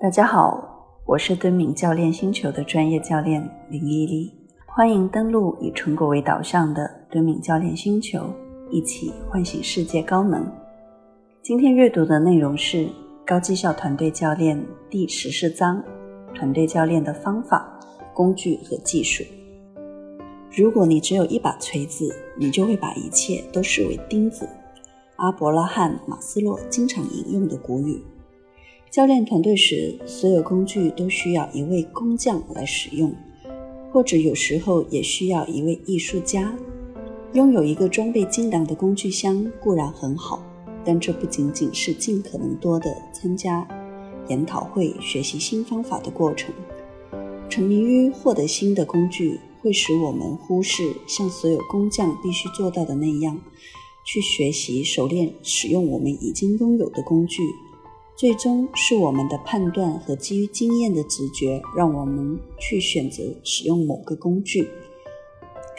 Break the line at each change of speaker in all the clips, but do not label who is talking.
大家好，我是敦敏教练星球的专业教练林依丽，欢迎登录以成果为导向的敦敏教练星球，一起唤醒世界高能。今天阅读的内容是《高绩效团队教练》第十四章：团队教练的方法、工具和技术。如果你只有一把锤子，你就会把一切都视为钉子。阿伯拉罕·马斯洛经常引用的古语。教练团队时，所有工具都需要一位工匠来使用，或者有时候也需要一位艺术家。拥有一个装备精良的工具箱固然很好，但这不仅仅是尽可能多的参加研讨会、学习新方法的过程。沉迷于获得新的工具，会使我们忽视像所有工匠必须做到的那样，去学习、熟练使用我们已经拥有的工具。最终是我们的判断和基于经验的直觉，让我们去选择使用某个工具。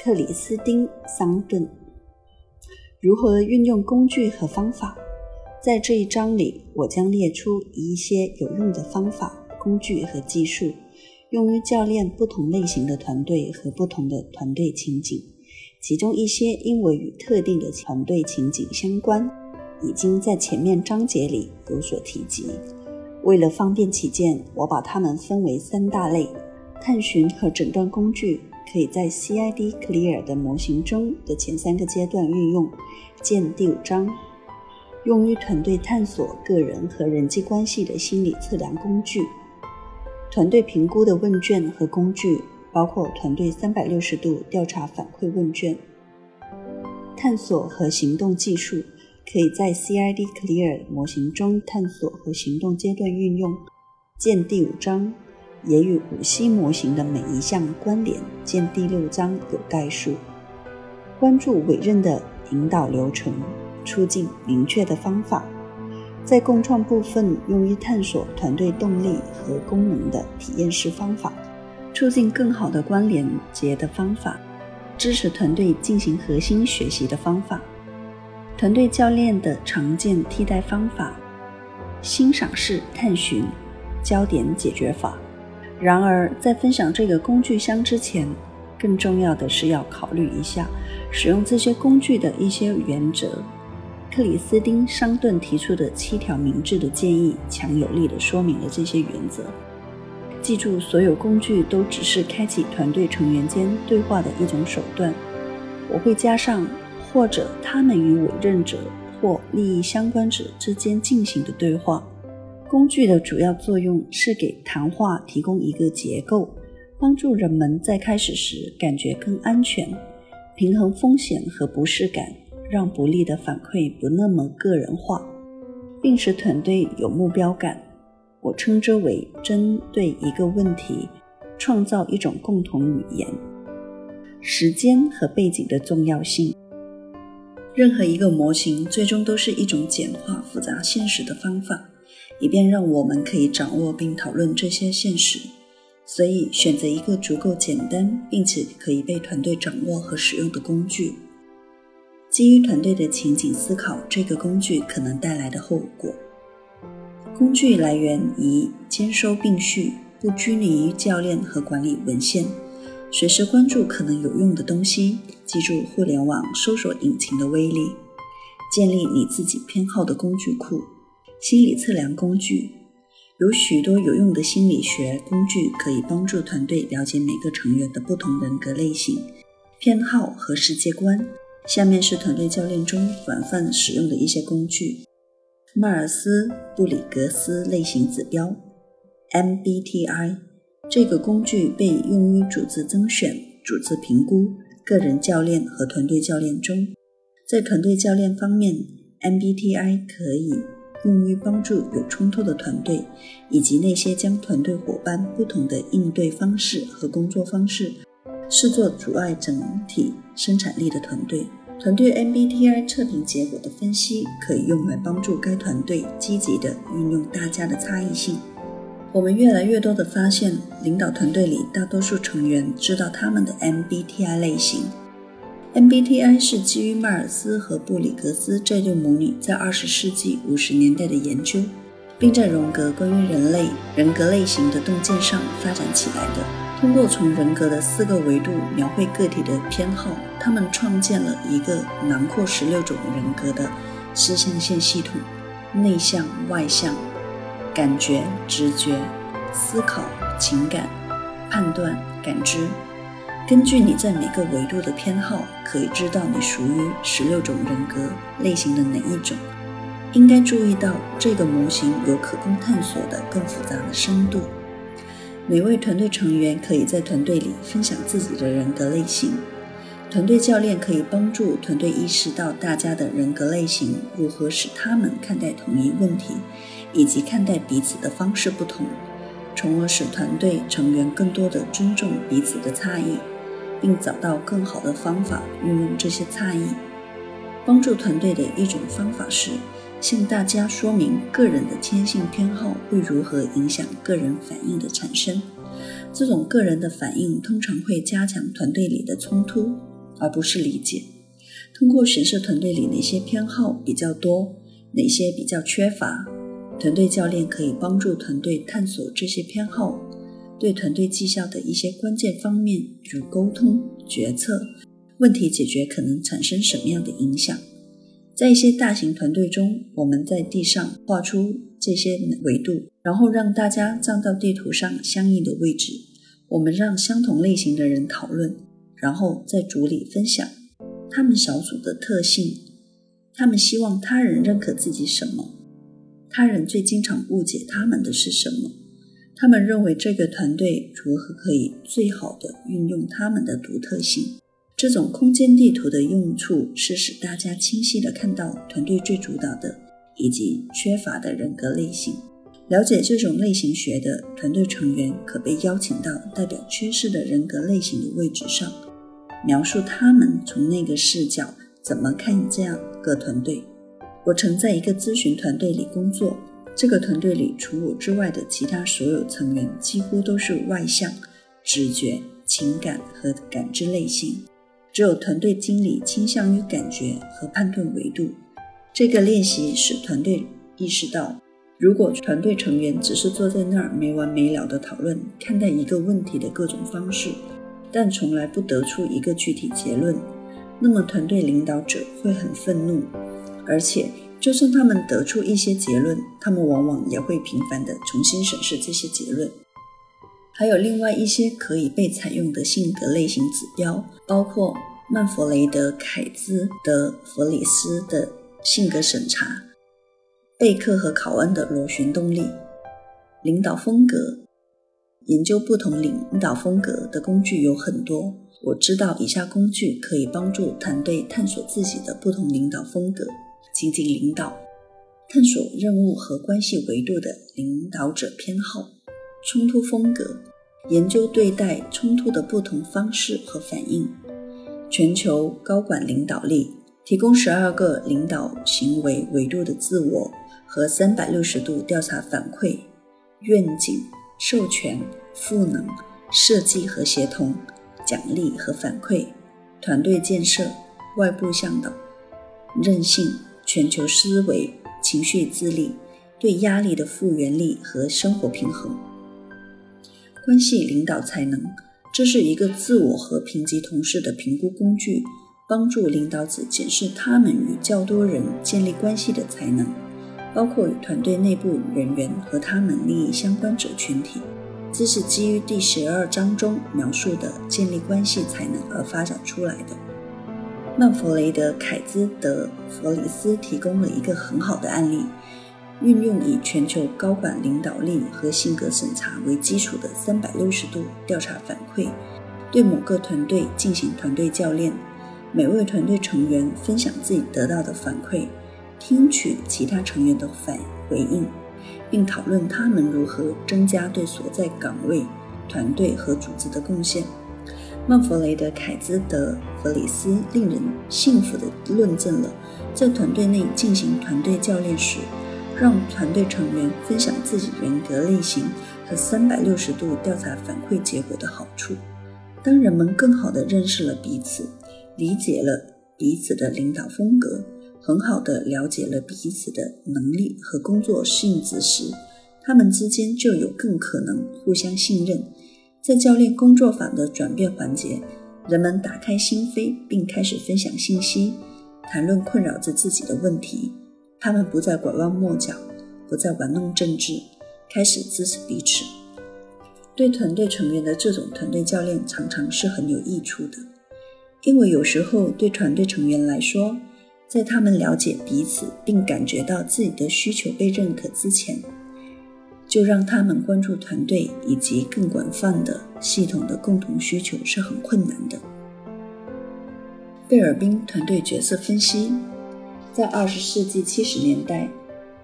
克里斯汀·桑顿如何运用工具和方法？在这一章里，我将列出一些有用的方法、工具和技术，用于教练不同类型的团队和不同的团队情景。其中一些因为与特定的团队情景相关。已经在前面章节里有所提及。为了方便起见，我把它们分为三大类：探寻和诊断工具可以在 CID Clear 的模型中的前三个阶段运用，见第五章；用于团队探索个人和人际关系的心理测量工具；团队评估的问卷和工具，包括团队三百六十度调查反馈问卷；探索和行动技术。可以在 CID Clear 模型中探索和行动阶段运用，见第五章；也与五 C 模型的每一项关联，见第六章有概述。关注委任的引导流程，促进明确的方法，在共创部分用于探索团队动力和功能的体验式方法，促进更好的关联结的方法，支持团队进行核心学习的方法。团队教练的常见替代方法：欣赏式探寻、焦点解决法。然而，在分享这个工具箱之前，更重要的是要考虑一下使用这些工具的一些原则。克里斯汀·桑顿提出的七条明智的建议，强有力地说明了这些原则。记住，所有工具都只是开启团队成员间对话的一种手段。我会加上。或者他们与委任者或利益相关者之间进行的对话。工具的主要作用是给谈话提供一个结构，帮助人们在开始时感觉更安全，平衡风险和不适感，让不利的反馈不那么个人化，并使团队有目标感。我称之为针对一个问题创造一种共同语言。时间和背景的重要性。任何一个模型最终都是一种简化复杂现实的方法，以便让我们可以掌握并讨论这些现实。所以，选择一个足够简单并且可以被团队掌握和使用的工具，基于团队的情景思考这个工具可能带来的后果。工具来源于兼收并蓄，不拘泥于教练和管理文献。随时关注可能有用的东西，记住互联网搜索引擎的威力，建立你自己偏好的工具库。心理测量工具有许多有用的心理学工具，可以帮助团队了解每个成员的不同人格类型、偏好和世界观。下面是团队教练中广泛使用的一些工具：迈尔斯布里格斯类型指标 （MBTI）。这个工具被用于组织甄选、组织评估、个人教练和团队教练中。在团队教练方面，MBTI 可以用于帮助有冲突的团队以及那些将团队伙伴不同的应对方式和工作方式视作阻碍整体生产力的团队。团队 MBTI 测评结果的分析可以用来帮助该团队积极地运用大家的差异性。我们越来越多地发现，领导团队里大多数成员知道他们的 MBTI 类型。MBTI 是基于迈尔斯和布里格斯这对母女在20世纪50年代的研究。并在荣格关于人类人格类型的洞见上发展起来的。通过从人格的四个维度描绘个体的偏好，他们创建了一个囊括十六种人格的四象限系统：内向、外向、感觉、直觉、思考、情感、判断、感知。根据你在每个维度的偏好，可以知道你属于十六种人格类型的哪一种。应该注意到，这个模型有可供探索的更复杂的深度。每位团队成员可以在团队里分享自己的人格类型。团队教练可以帮助团队意识到大家的人格类型如何使他们看待同一问题，以及看待彼此的方式不同，从而使团队成员更多的尊重彼此的差异。并找到更好的方法运用这些差异。帮助团队的一种方法是向大家说明个人的天性偏好会如何影响个人反应的产生。这种个人的反应通常会加强团队里的冲突，而不是理解。通过审视团队里哪些偏好比较多，哪些比较缺乏，团队教练可以帮助团队探索这些偏好。对团队绩效的一些关键方面，如沟通、决策、问题解决，可能产生什么样的影响？在一些大型团队中，我们在地上画出这些维度，然后让大家站到地图上相应的位置。我们让相同类型的人讨论，然后在组里分享他们小组的特性。他们希望他人认可自己什么？他人最经常误解他们的是什么？他们认为这个团队如何可以最好的运用他们的独特性？这种空间地图的用处是使大家清晰地看到团队最主导的以及缺乏的人格类型。了解这种类型学的团队成员可被邀请到代表缺失的人格类型的位置上，描述他们从那个视角怎么看这样个团队。我曾在一个咨询团队里工作。这个团队里，除我之外的其他所有成员几乎都是外向、直觉、情感和感知类型，只有团队经理倾向于感觉和判断维度。这个练习使团队意识到，如果团队成员只是坐在那儿没完没了地讨论看待一个问题的各种方式，但从来不得出一个具体结论，那么团队领导者会很愤怒，而且。就算他们得出一些结论，他们往往也会频繁地重新审视这些结论。还有另外一些可以被采用的性格类型指标，包括曼弗雷德·凯兹德弗里斯的性格审查、贝克和考恩的螺旋动力、领导风格。研究不同领导风格的工具有很多，我知道以下工具可以帮助团队探索自己的不同领导风格。情景领导，探索任务和关系维度的领导者偏好，冲突风格，研究对待冲突的不同方式和反应，全球高管领导力，提供十二个领导行为维度的自我和三百六十度调查反馈，愿景，授权，赋能，设计和协同，奖励和反馈，团队建设，外部向导，韧性。全球思维、情绪自立、对压力的复原力和生活平衡、关系领导才能，这是一个自我和评级同事的评估工具，帮助领导者检视他们与较多人建立关系的才能，包括与团队内部人员和他们利益相关者群体。这是基于第十二章中描述的建立关系才能而发展出来的。曼弗雷德·凯兹德弗里斯提供了一个很好的案例，运用以全球高管领导力和性格审查为基础的三百六十度调查反馈，对某个团队进行团队教练。每位团队成员分享自己得到的反馈，听取其他成员的反回应，并讨论他们如何增加对所在岗位、团队和组织的贡献。曼弗雷德·凯兹德弗里斯令人信服地论证了，在团队内进行团队教练时，让团队成员分享自己人格类型和三百六十度调查反馈结果的好处。当人们更好地认识了彼此，理解了彼此的领导风格很好的了解了彼此的能力和工作性质时，他们之间就有更可能互相信任。在教练工作坊的转变环节，人们打开心扉，并开始分享信息，谈论困扰着自己的问题。他们不再拐弯抹角，不再玩弄政治，开始支持彼此。对团队成员的这种团队教练常常是很有益处的，因为有时候对团队成员来说，在他们了解彼此并感觉到自己的需求被认可之前，就让他们关注团队以及更广泛的系统的共同需求是很困难的。贝尔宾团队角色分析。在二十世纪七十年代，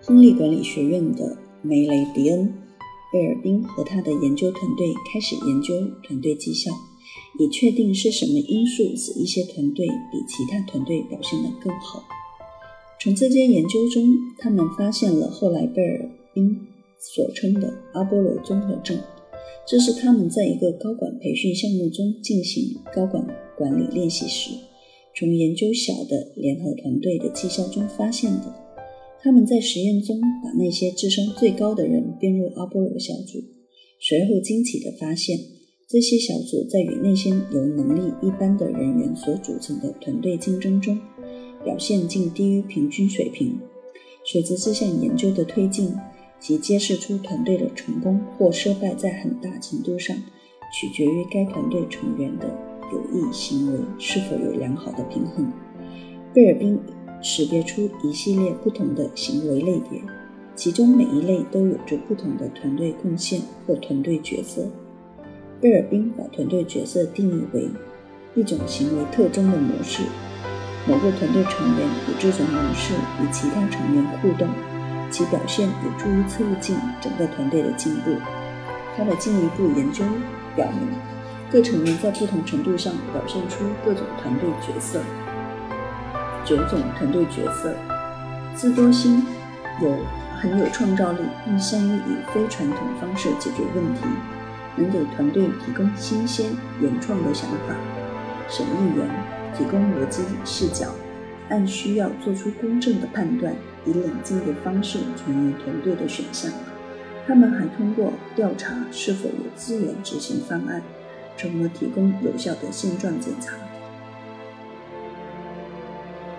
亨利管理学院的梅雷迪恩·贝尔宾和他的研究团队开始研究团队绩效，以确定是什么因素使一些团队比其他团队表现得更好。从这些研究中，他们发现了后来贝尔宾所称的阿波罗综合症，这是他们在一个高管培训项目中进行高管管理练习时。从研究小的联合团队的绩效中发现的，他们在实验中把那些智商最高的人编入阿波罗小组，随后惊奇地发现，这些小组在与那些由能力一般的人员所组成的团队竞争中，表现竟低于平均水平。随着这项研究的推进，即揭示出团队的成功或失败在很大程度上取决于该团队成员的。有益行为是否有良好的平衡？贝尔宾识别出一系列不同的行为类别，其中每一类都有着不同的团队贡献或团队角色。贝尔宾把团队角色定义为一种行为特征的模式，某个团队成员以这种模式与其他成员互动，其表现有助于促进整个团队的进步。他的进一步研究表明。各成员在不同程度上表现出各种团队角色。九种团队角色：自多星，有很有创造力，并善于以非传统方式解决问题，能给团队提供新鲜原创的想法；审议员，提供逻辑视角，按需要做出公正的判断，以冷静的方式权衡团队的选项。他们还通过调查是否有资源执行方案。从而提供有效的现状检查。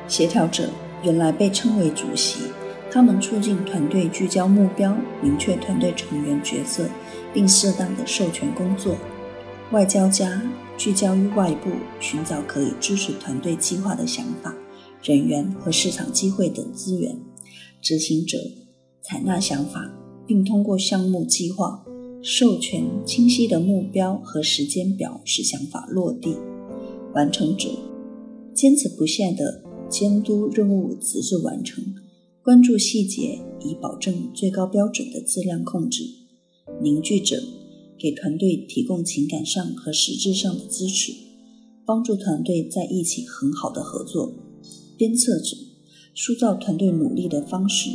协调者原来被称为主席，他们促进团队聚焦目标，明确团队成员角色，并适当的授权工作。外交家聚焦于外部，寻找可以支持团队计划的想法、人员和市场机会等资源。执行者采纳想法，并通过项目计划。授权清晰的目标和时间表，使想法落地。完成者坚持不懈地监督任务直至完成，关注细节以保证最高标准的质量控制。凝聚者给团队提供情感上和实质上的支持，帮助团队在一起很好的合作。鞭策者塑造团队努力的方式。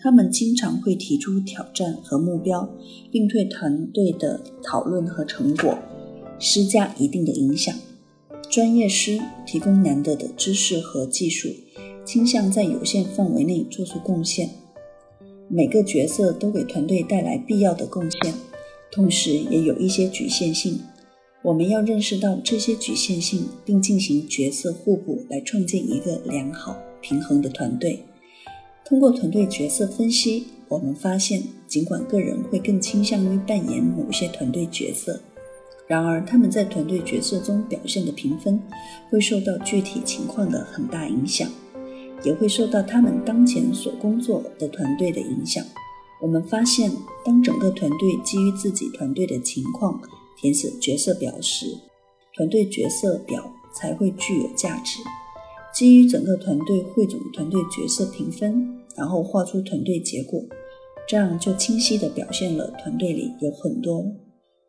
他们经常会提出挑战和目标，并对团队的讨论和成果施加一定的影响。专业师提供难得的知识和技术，倾向在有限范围内做出贡献。每个角色都给团队带来必要的贡献，同时也有一些局限性。我们要认识到这些局限性，并进行角色互补，来创建一个良好平衡的团队。通过团队角色分析，我们发现，尽管个人会更倾向于扮演某些团队角色，然而他们在团队角色中表现的评分会受到具体情况的很大影响，也会受到他们当前所工作的团队的影响。我们发现，当整个团队基于自己团队的情况填写角色表时，团队角色表才会具有价值。基于整个团队汇总团队角色评分，然后画出团队结果，这样就清晰地表现了团队里有很多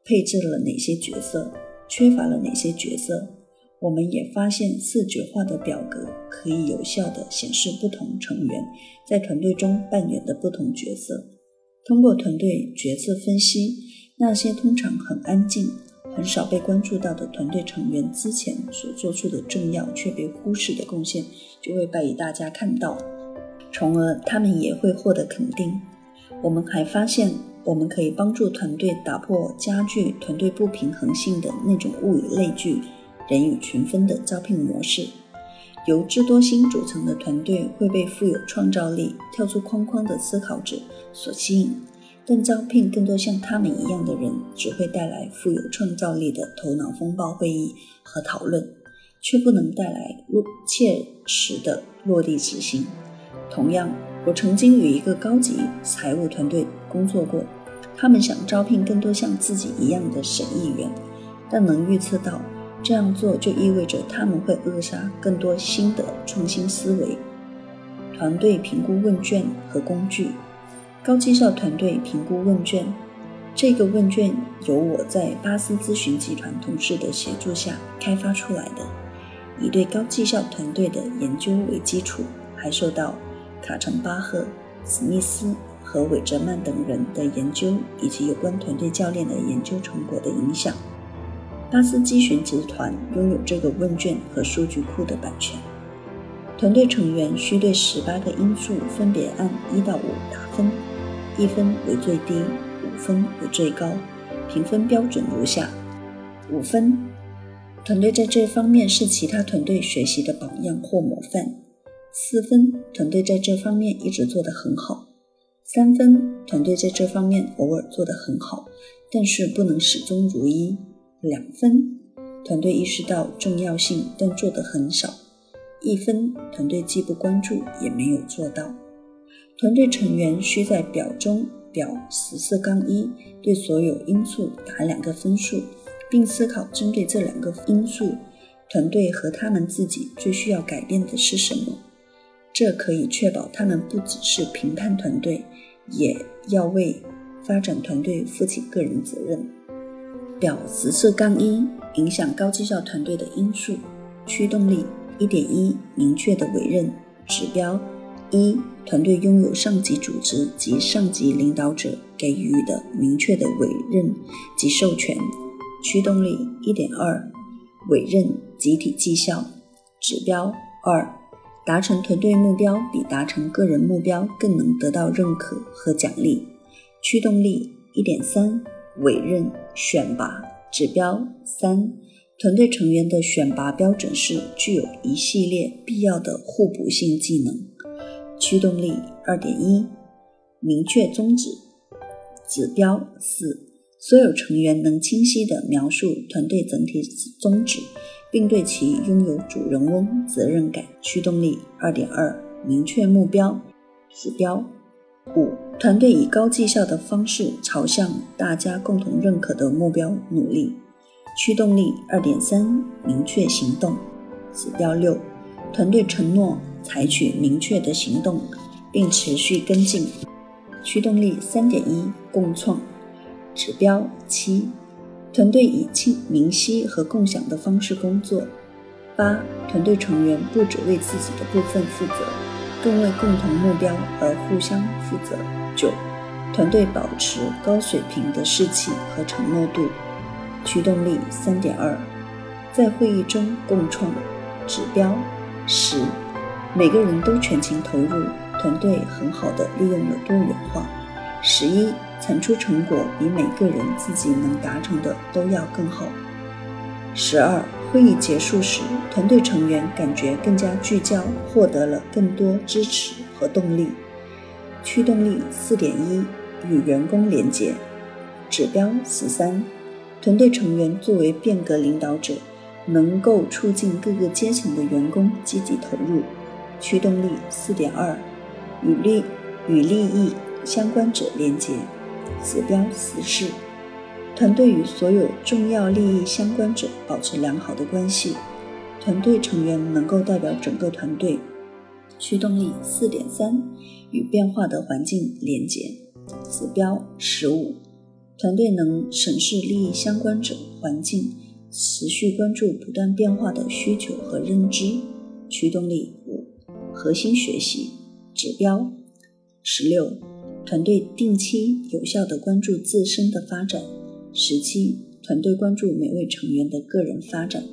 配置了哪些角色，缺乏了哪些角色。我们也发现视觉化的表格可以有效地显示不同成员在团队中扮演的不同角色。通过团队角色分析，那些通常很安静、很少被关注到的团队成员之前所做出的重要却被忽视的贡献，就会被大家看到，从而他们也会获得肯定。我们还发现，我们可以帮助团队打破加剧团队不平衡性的那种物以类聚、人以群分的招聘模式。由智多星组成的团队会被富有创造力、跳出框框的思考者所吸引。但招聘更多像他们一样的人，只会带来富有创造力的头脑风暴会议和讨论，却不能带来落切实的落地执行。同样，我曾经与一个高级财务团队工作过，他们想招聘更多像自己一样的审议员，但能预测到这样做就意味着他们会扼杀更多新的创新思维。团队评估问卷和工具。高绩效团队评估问卷，这个问卷由我在巴斯咨询集团同事的协助下开发出来的，以对高绩效团队的研究为基础，还受到卡城巴赫、史密斯和韦泽曼等人的研究以及有关团队教练的研究成果的影响。巴斯咨询集团拥有这个问卷和数据库的版权。团队成员需对十八个因素分别按一到五打分。一分为最低，五分为最高，评分标准如下：五分，团队在这方面是其他团队学习的榜样或模范；四分，团队在这方面一直做得很好；三分，团队在这方面偶尔做得很好，但是不能始终如一；两分，团队意识到重要性，但做得很少；一分，团队既不关注，也没有做到。团队成员需在表中表十四杠一对所有因素打两个分数，并思考针对这两个因素，团队和他们自己最需要改变的是什么。这可以确保他们不只是评判团队，也要为发展团队负起个人责任。表十四杠一影响高绩效团队的因素：驱动力一点一，明确的委任指标。一、团队拥有上级组织及上级领导者给予的明确的委任及授权。驱动力一点二，委任集体绩效指标二，达成团队目标比达成个人目标更能得到认可和奖励。驱动力一点三，委任选拔指标三，团队成员的选拔标准是具有一系列必要的互补性技能。驱动力二点一，明确宗旨指标四，所有成员能清晰地描述团队整体宗旨，并对其拥有主人翁责任感。驱动力二点二，明确目标指标五，团队以高绩效的方式朝向大家共同认可的目标努力。驱动力二点三，明确行动指标六，团队承诺。采取明确的行动，并持续跟进。驱动力三点一，共创指标七，团队以清明晰和共享的方式工作。八，团队成员不只为自己的部分负责，更为共同目标而互相负责。九，团队保持高水平的士气和承诺度。驱动力三点二，在会议中共创指标十。每个人都全情投入，团队很好的利用了多元化。十一，产出成果比每个人自己能达成的都要更好。十二，会议结束时，团队成员感觉更加聚焦，获得了更多支持和动力。驱动力四点一，与员工连接。指标十三，团队成员作为变革领导者，能够促进各个阶层的员工积极投入。驱动力四点二，与利与利益相关者连接，指标十四，团队与所有重要利益相关者保持良好的关系，团队成员能够代表整个团队。驱动力四点三，与变化的环境连接，指标十五，团队能审视利益相关者、环境，持续关注不断变化的需求和认知。驱动力五。核心学习指标十六，团队定期有效地关注自身的发展。十七，团队关注每位成员的个人发展。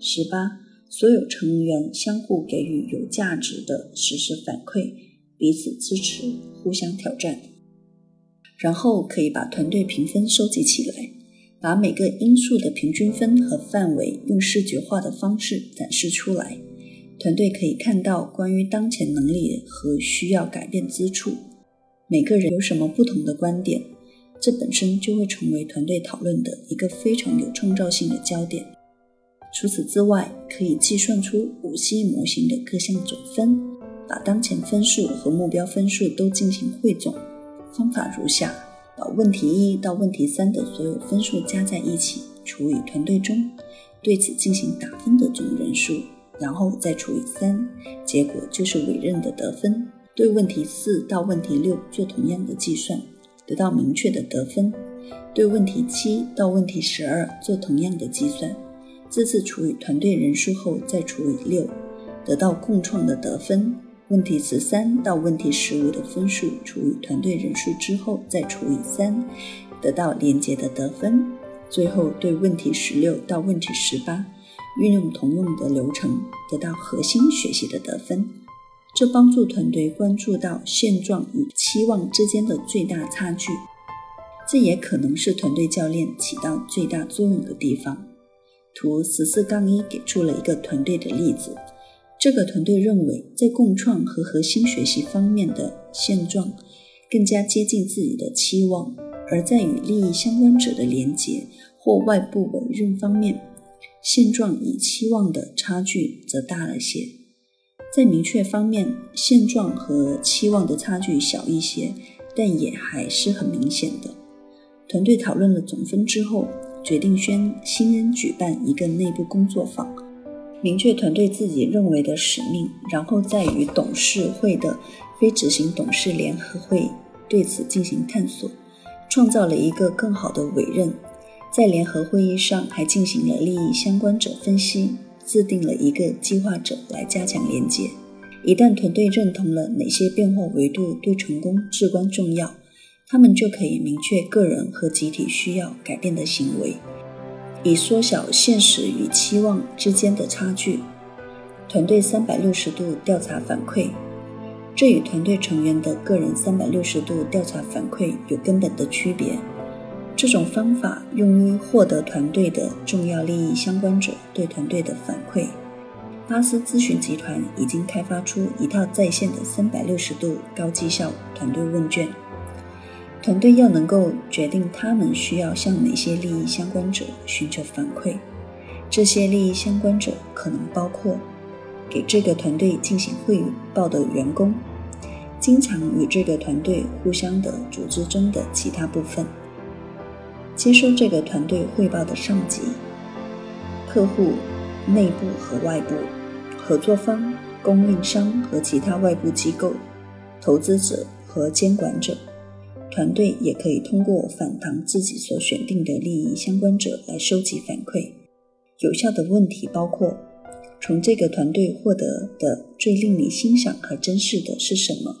十八，所有成员相互给予有价值的实时反馈，彼此支持，互相挑战。然后可以把团队评分收集起来，把每个因素的平均分和范围用视觉化的方式展示出来。团队可以看到关于当前能力和需要改变之处，每个人有什么不同的观点，这本身就会成为团队讨论的一个非常有创造性的焦点。除此之外，可以计算出五 C 模型的各项总分，把当前分数和目标分数都进行汇总。方法如下：把问题一到问题三的所有分数加在一起，除以团队中对此进行打分的总人数。然后再除以三，结果就是委任的得分。对问题四到问题六做同样的计算，得到明确的得分。对问题七到问题十二做同样的计算，这次除以团队人数后再除以六，得到共创的得分。问题十三到问题十五的分数除以团队人数之后再除以三，得到连接的得分。最后对问题十六到问题十八。运用同用的流程，得到核心学习的得分，这帮助团队关注到现状与期望之间的最大差距。这也可能是团队教练起到最大作用的地方。图十四杠一给出了一个团队的例子，这个团队认为在共创和核心学习方面的现状更加接近自己的期望，而在与利益相关者的连结或外部委任方面。现状与期望的差距则大了些，在明确方面，现状和期望的差距小一些，但也还是很明显的。团队讨论了总分之后，决定宣新人举办一个内部工作坊，明确团队自己认为的使命，然后再与董事会的非执行董事联合会对此进行探索，创造了一个更好的委任。在联合会议上，还进行了利益相关者分析，制定了一个计划者来加强连接。一旦团队认同了哪些变化维度对成功至关重要，他们就可以明确个人和集体需要改变的行为，以缩小现实与期望之间的差距。团队三百六十度调查反馈，这与团队成员的个人三百六十度调查反馈有根本的区别。这种方法用于获得团队的重要利益相关者对团队的反馈。巴斯咨询集团已经开发出一套在线的三百六十度高绩效团队问卷。团队要能够决定他们需要向哪些利益相关者寻求反馈。这些利益相关者可能包括给这个团队进行汇报的员工，经常与这个团队互相的组织中的其他部分。接收这个团队汇报的上级、客户、内部和外部合作方、供应商和其他外部机构、投资者和监管者。团队也可以通过访谈自己所选定的利益相关者来收集反馈。有效的问题包括：从这个团队获得的最令你欣赏和珍视的是什么？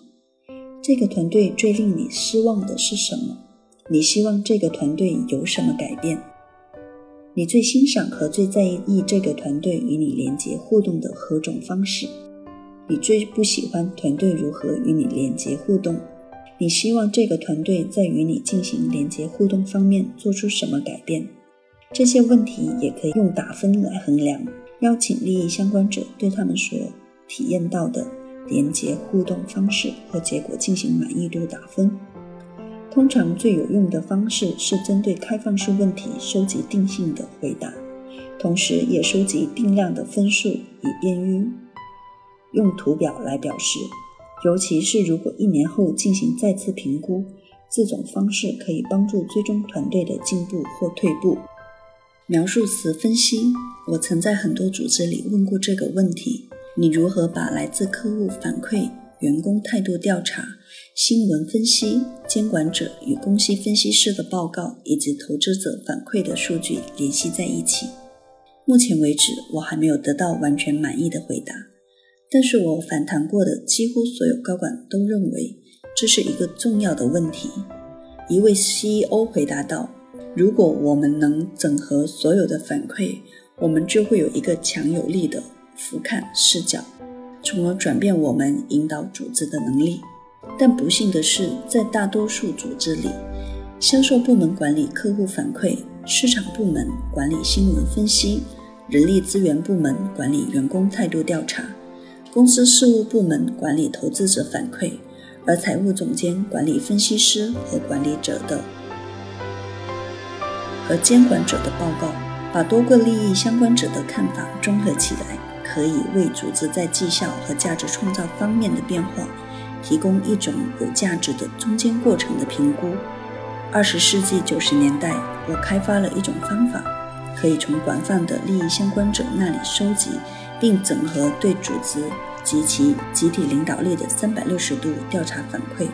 这个团队最令你失望的是什么？你希望这个团队有什么改变？你最欣赏和最在意这个团队与你连接互动的何种方式？你最不喜欢团队如何与你连接互动？你希望这个团队在与你进行连接互动方面做出什么改变？这些问题也可以用打分来衡量。邀请利益相关者对他们所体验到的连接互动方式和结果进行满意度打分。通常最有用的方式是针对开放式问题收集定性的回答，同时也收集定量的分数，以便于用图表来表示。尤其是如果一年后进行再次评估，这种方式可以帮助追踪团队的进步或退步。描述词分析，我曾在很多组织里问过这个问题：你如何把来自客户反馈？员工态度调查、新闻分析、监管者与公司分析师的报告以及投资者反馈的数据联系在一起。目前为止，我还没有得到完全满意的回答。但是我反谈过的几乎所有高管都认为这是一个重要的问题。一位 CEO 回答道：“如果我们能整合所有的反馈，我们就会有一个强有力的俯瞰视角，从而转变我们引导组织的能力。但不幸的是，在大多数组织里，销售部门管理客户反馈，市场部门管理新闻分析，人力资源部门管理员工态度调查，公司事务部门管理投资者反馈，而财务总监管理分析师和管理者的。和监管者的报告，把多个利益相关者的看法综合起来，可以为组织在绩效和价值创造方面的变化提供一种有价值的中间过程的评估。二十世纪九十年代，我开发了一种方法，可以从广泛的利益相关者那里收集并整合对组织及其集体领导力的三百六十度调查反馈，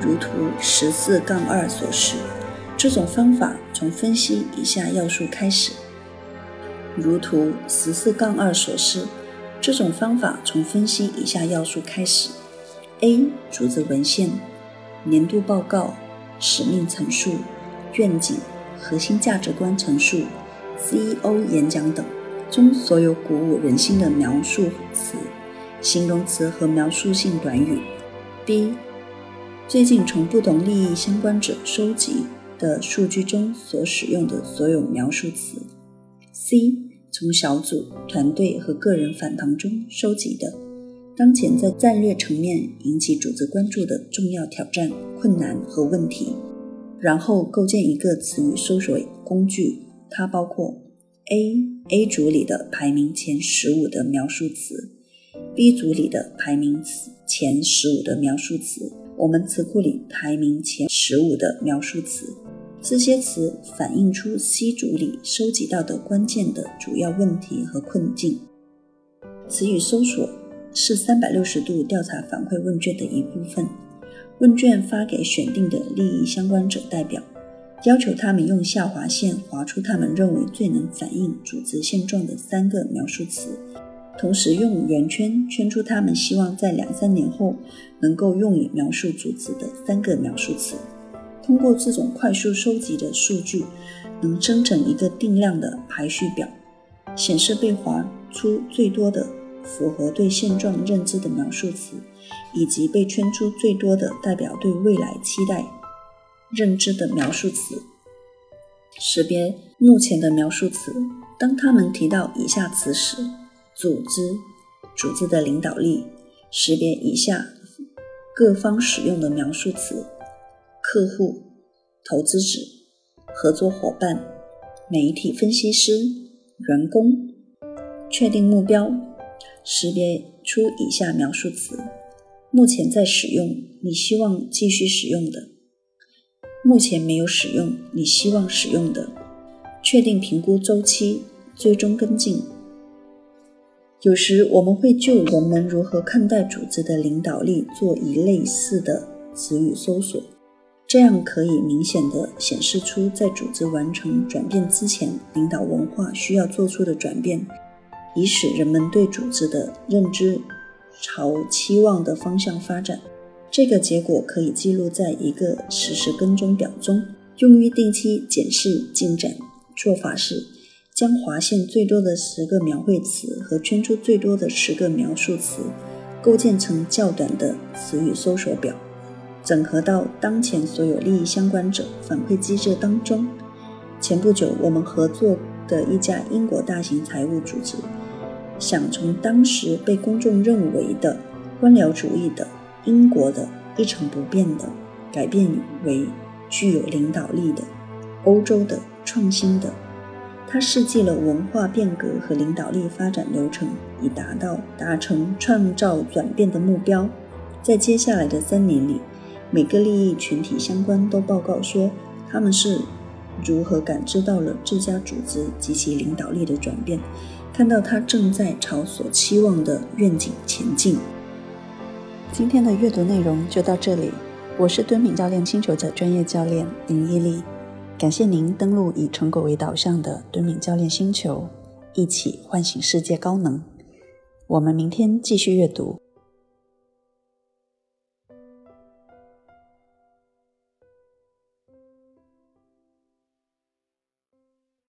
如图十四杠二所示。这种方法从分析以下要素开始，如图十四杠二所示。这种方法从分析以下要素开始：A. 组织文献、年度报告、使命陈述、愿景、核心价值观陈述、CEO 演讲等中所有鼓舞人心的描述词、形容词和描述性短语。B. 最近从不同利益相关者收集。的数据中所使用的所有描述词。C. 从小组、团队和个人访谈中收集的当前在战略层面引起组织关注的重要挑战、困难和问题，然后构建一个词语搜索工具。它包括 A. A 组里的排名前十五的描述词，B 组里的排名前十五的描述词，我们词库里排名前十五的描述词。这些词反映出 C 组里收集到的关键的主要问题和困境。词语搜索是三百六十度调查反馈问卷的一部分。问卷发给选定的利益相关者代表，要求他们用下划线划出他们认为最能反映组织现状的三个描述词，同时用圆圈圈出他们希望在两三年后能够用以描述组织的三个描述词。通过这种快速收集的数据，能生成一个定量的排序表，显示被划出最多的符合对现状认知的描述词，以及被圈出最多的代表对未来期待认知的描述词。识别目前的描述词，当他们提到以下词时，组织、组织的领导力，识别以下各方使用的描述词。客户、投资者、合作伙伴、媒体分析师、员工，确定目标，识别出以下描述词：目前在使用，你希望继续使用的；目前没有使用，你希望使用的；确定评估周期，最终跟进。有时我们会就人们如何看待组织的领导力做一类似的词语搜索。这样可以明显地显示出，在组织完成转变之前，领导文化需要做出的转变，以使人们对组织的认知朝期望的方向发展。这个结果可以记录在一个实时跟踪表中，用于定期检视进展。做法是将划线最多的十个描绘词和圈出最多的十个描述词，构建成较短的词语搜索表。整合到当前所有利益相关者反馈机制当中。前不久，我们合作的一家英国大型财务组织，想从当时被公众认为的官僚主义的英国的一成不变的，改变为具有领导力的欧洲的创新的。他设计了文化变革和领导力发展流程，以达到达成创造转变的目标。在接下来的三年里。每个利益群体相关都报告说，他们是如何感知到了这家组织及其领导力的转变，看到它正在朝所期望的愿景前进。今天的阅读内容就到这里，我是敦敏教练星球的专业教练林依丽，感谢您登录以成果为导向的敦敏教练星球，一起唤醒世界高能。我们明天继续阅读。